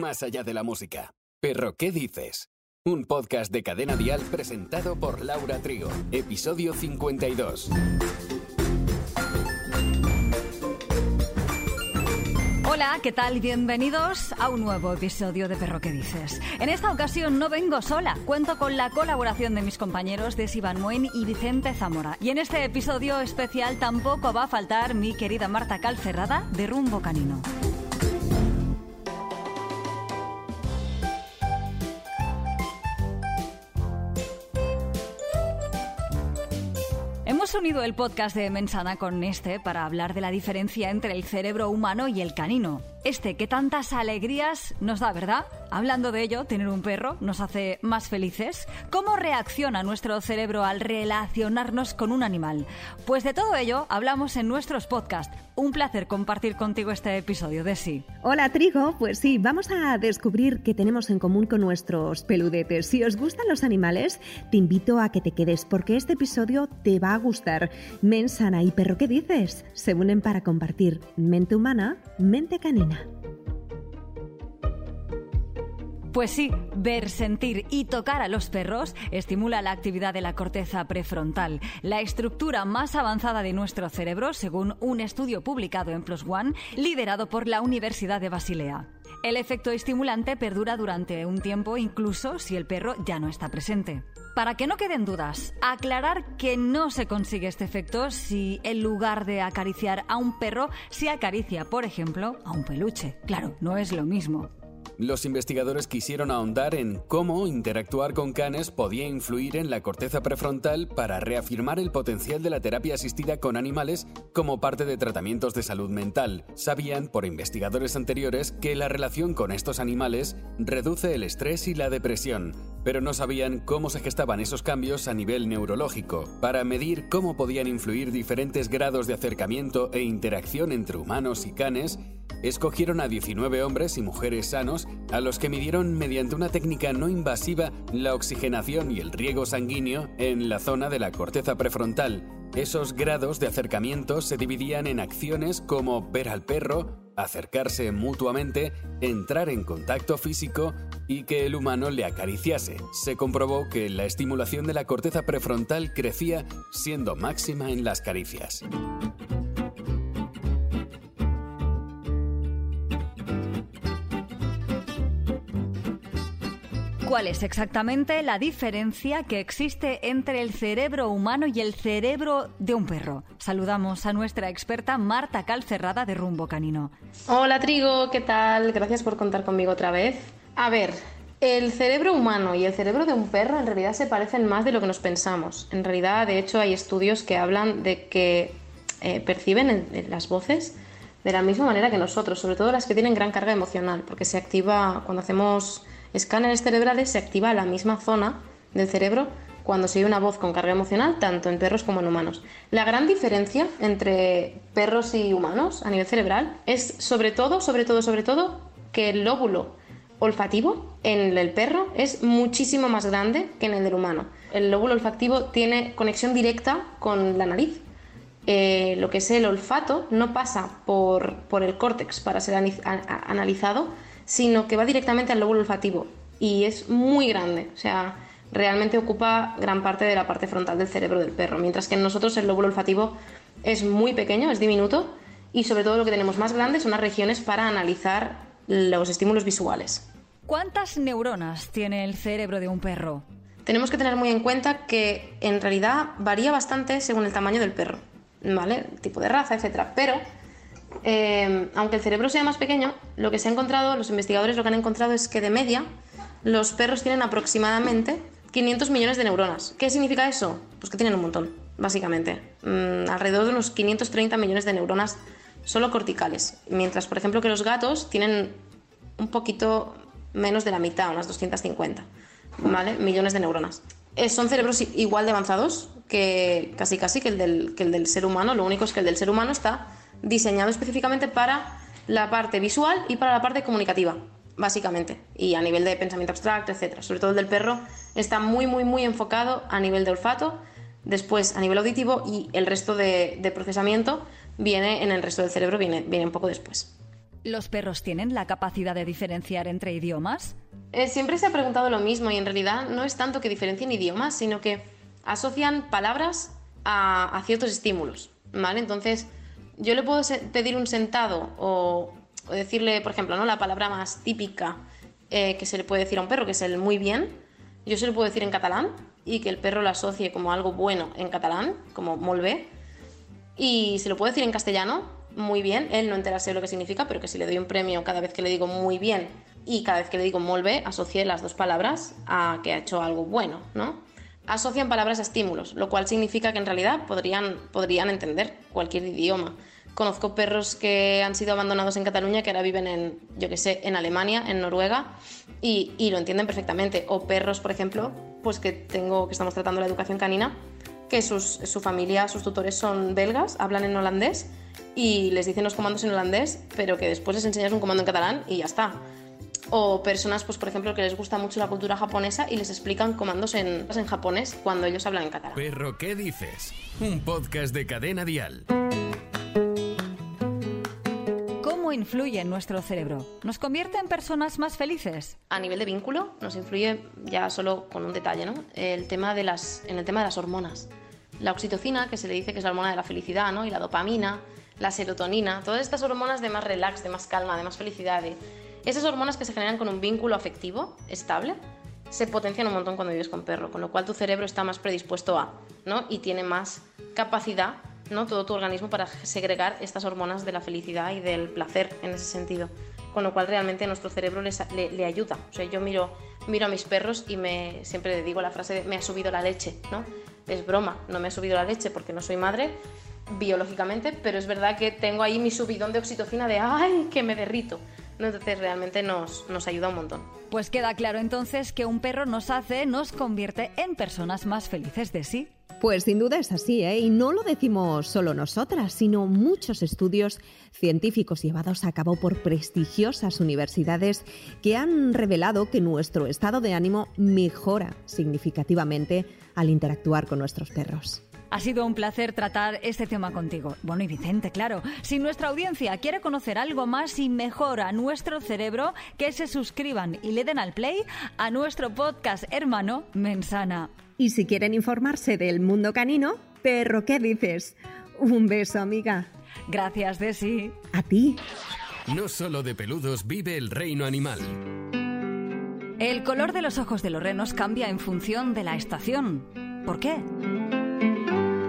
más allá de la música. Pero, ¿qué dices? Un podcast de Cadena Dial presentado por Laura Trigo. Episodio 52. Hola, ¿qué tal? Bienvenidos a un nuevo episodio de Perro que dices. En esta ocasión no vengo sola, cuento con la colaboración de mis compañeros de Sivan Muen y Vicente Zamora. Y en este episodio especial tampoco va a faltar mi querida Marta Calcerrada de Rumbo Canino. Hemos unido el podcast de Mensana con este para hablar de la diferencia entre el cerebro humano y el canino. Este que tantas alegrías nos da, ¿verdad? Hablando de ello, tener un perro nos hace más felices. ¿Cómo reacciona nuestro cerebro al relacionarnos con un animal? Pues de todo ello hablamos en nuestros podcasts. Un placer compartir contigo este episodio de Sí. Hola Trigo, pues sí, vamos a descubrir qué tenemos en común con nuestros peludetes. Si os gustan los animales, te invito a que te quedes porque este episodio te va a gustar. Mensana y perro, ¿qué dices? Se unen para compartir mente humana, mente canina. Pues sí, ver, sentir y tocar a los perros estimula la actividad de la corteza prefrontal, la estructura más avanzada de nuestro cerebro, según un estudio publicado en Plus One, liderado por la Universidad de Basilea. El efecto estimulante perdura durante un tiempo, incluso si el perro ya no está presente. Para que no queden dudas, aclarar que no se consigue este efecto si en lugar de acariciar a un perro se acaricia, por ejemplo, a un peluche. Claro, no es lo mismo. Los investigadores quisieron ahondar en cómo interactuar con canes podía influir en la corteza prefrontal para reafirmar el potencial de la terapia asistida con animales como parte de tratamientos de salud mental. Sabían, por investigadores anteriores, que la relación con estos animales reduce el estrés y la depresión, pero no sabían cómo se gestaban esos cambios a nivel neurológico. Para medir cómo podían influir diferentes grados de acercamiento e interacción entre humanos y canes, escogieron a 19 hombres y mujeres sanos a los que midieron mediante una técnica no invasiva la oxigenación y el riego sanguíneo en la zona de la corteza prefrontal. Esos grados de acercamiento se dividían en acciones como ver al perro, acercarse mutuamente, entrar en contacto físico y que el humano le acariciase. Se comprobó que la estimulación de la corteza prefrontal crecía siendo máxima en las caricias. ¿Cuál es exactamente la diferencia que existe entre el cerebro humano y el cerebro de un perro? Saludamos a nuestra experta Marta Calcerrada de Rumbo Canino. Hola Trigo, ¿qué tal? Gracias por contar conmigo otra vez. A ver, el cerebro humano y el cerebro de un perro en realidad se parecen más de lo que nos pensamos. En realidad, de hecho, hay estudios que hablan de que eh, perciben las voces de la misma manera que nosotros, sobre todo las que tienen gran carga emocional, porque se activa cuando hacemos escáneres cerebrales se activa la misma zona del cerebro cuando se oye una voz con carga emocional, tanto en perros como en humanos. La gran diferencia entre perros y humanos a nivel cerebral es sobre todo, sobre todo, sobre todo, que el lóbulo olfativo en el perro es muchísimo más grande que en el del humano. El lóbulo olfativo tiene conexión directa con la nariz. Eh, lo que es el olfato no pasa por, por el córtex para ser analizado, sino que va directamente al lóbulo olfativo y es muy grande, o sea, realmente ocupa gran parte de la parte frontal del cerebro del perro, mientras que en nosotros el lóbulo olfativo es muy pequeño, es diminuto y sobre todo lo que tenemos más grande son las regiones para analizar los estímulos visuales. ¿Cuántas neuronas tiene el cerebro de un perro? Tenemos que tener muy en cuenta que en realidad varía bastante según el tamaño del perro, ¿vale? El tipo de raza, etcétera, pero eh, aunque el cerebro sea más pequeño, lo que se ha encontrado, los investigadores lo que han encontrado es que de media los perros tienen aproximadamente 500 millones de neuronas. ¿Qué significa eso? Pues que tienen un montón, básicamente. Mm, alrededor de unos 530 millones de neuronas solo corticales. Mientras, por ejemplo, que los gatos tienen un poquito menos de la mitad, unas 250 ¿vale? millones de neuronas. Eh, son cerebros igual de avanzados que casi casi que el, del, que el del ser humano. Lo único es que el del ser humano está diseñado específicamente para la parte visual y para la parte comunicativa, básicamente, y a nivel de pensamiento abstracto, etc. Sobre todo el del perro está muy, muy, muy enfocado a nivel de olfato, después a nivel auditivo y el resto de, procesamiento viene en el resto del cerebro, viene, viene un poco después. ¿Los perros tienen la capacidad de diferenciar entre idiomas? Eh, siempre se ha preguntado lo mismo y en realidad no es tanto que diferencien idiomas, sino que asocian palabras a, ciertos estímulos, ¿vale? Entonces, yo le puedo pedir un sentado o, decirle, por ejemplo, ¿no? la palabra más típica eh, que se le puede decir a un perro, que es el muy bien, yo se lo puedo decir en catalán y que el perro lo asocie como algo bueno en catalán, como molve, y se lo puedo decir en castellano, muy bien, él no enterarse de lo que significa, pero que si le doy un premio cada vez que le digo muy bien y cada vez que le digo molve, asocie las dos palabras a que ha hecho algo bueno, ¿no? Asocian palabras a estímulos, lo cual significa que en realidad podrían, podrían entender cualquier idioma. Conozco perros que han sido abandonados en Cataluña que ahora viven en, yo que sé, en Alemania, en Noruega, y, y lo entienden perfectamente. O perros, por ejemplo, pues que tengo, que estamos tratando la educación canina, que su familia, sus tutores son belgas, hablan en holandés y les dicen los comandos en holandés, pero que después les enseñas un comando en catalán y ya está. O personas, pues por ejemplo, que les gusta mucho la cultura japonesa y les explican comandos en, en japonés cuando ellos hablan en catalán. Perro, ¿qué dices? Un podcast de cadena dial. ¿Cómo influye en nuestro cerebro? ¿Nos convierte en personas más felices? A nivel de vínculo, nos influye ya solo con un detalle, ¿no? El tema de las, en el tema de las hormonas. La oxitocina, que se le dice que es la hormona de la felicidad, ¿no? Y la dopamina, la serotonina, todas estas hormonas de más relax, de más calma, de más felicidad, esas hormonas que se generan con un vínculo afectivo estable, se potencian un montón cuando vives con perro, con lo cual tu cerebro está más predispuesto a, ¿no? Y tiene más capacidad, ¿no? Todo tu organismo para segregar estas hormonas de la felicidad y del placer en ese sentido. Con lo cual realmente nuestro cerebro le, ayuda. O sea, yo miro, miro a mis perros y me, siempre le digo la frase de me ha subido la leche, ¿no? Es broma, no me ha subido la leche porque no soy madre, biológicamente, pero es verdad que tengo ahí mi subidón de oxitocina de ¡ay, que me derrito! Entonces realmente nos, nos ayuda un montón. Pues queda claro entonces que un perro nos hace, nos convierte en personas más felices de sí. Pues sin duda es así, ¿eh? y no lo decimos solo nosotras, sino muchos estudios científicos llevados a cabo por prestigiosas universidades que han revelado que nuestro estado de ánimo mejora significativamente al interactuar con nuestros perros. Ha sido un placer tratar este tema contigo. Bueno, y Vicente, claro. Si nuestra audiencia quiere conocer algo más y mejor a nuestro cerebro, que se suscriban y le den al play a nuestro podcast hermano Mensana. Y si quieren informarse del mundo canino, perro, ¿qué dices? Un beso, amiga. Gracias, Desi. A ti. No solo de peludos vive el reino animal. El color de los ojos de los renos cambia en función de la estación. ¿Por qué?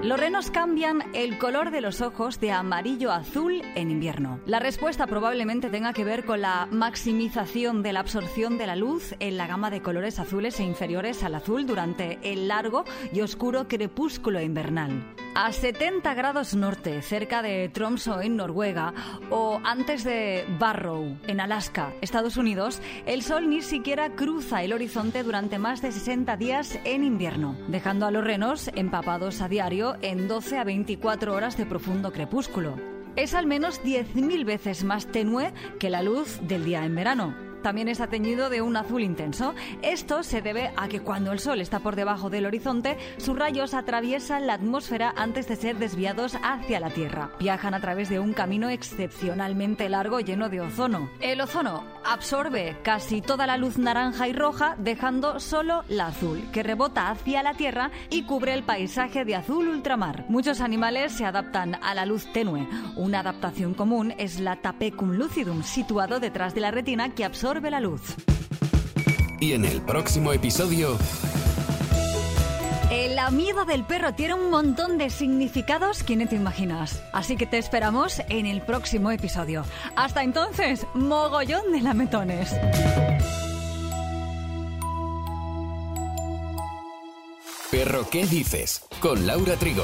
Los renos cambian el color de los ojos de amarillo a azul en invierno. La respuesta probablemente tenga que ver con la maximización de la absorción de la luz en la gama de colores azules e inferiores al azul durante el largo y oscuro crepúsculo invernal a 70 grados norte, cerca de Tromsø en Noruega, o antes de Barrow, en Alaska, Estados Unidos, el sol ni siquiera cruza el horizonte durante más de 60 días en invierno, dejando a los renos empapados a diario en 12 a 24 horas de profundo crepúsculo. Es al menos 10.000 veces más tenue que la luz del día en verano también está teñido de un azul intenso. Esto se debe a que cuando el Sol está por debajo del horizonte, sus rayos atraviesan la atmósfera antes de ser desviados hacia la Tierra. Viajan a través de un camino excepcionalmente largo lleno de ozono. El ozono absorbe casi toda la luz naranja y roja, dejando solo la azul, que rebota hacia la Tierra y cubre el paisaje de azul ultramar. Muchos animales se adaptan a la luz tenue. Una adaptación común es la tapecum lucidum, situado detrás de la retina que absorbe absorbe la luz. Y en el próximo episodio... El amigo del perro tiene un montón de significados que no te imaginas. Así que te esperamos en el próximo episodio. Hasta entonces, mogollón de lametones. Perro, ¿qué dices? Con Laura Trigo.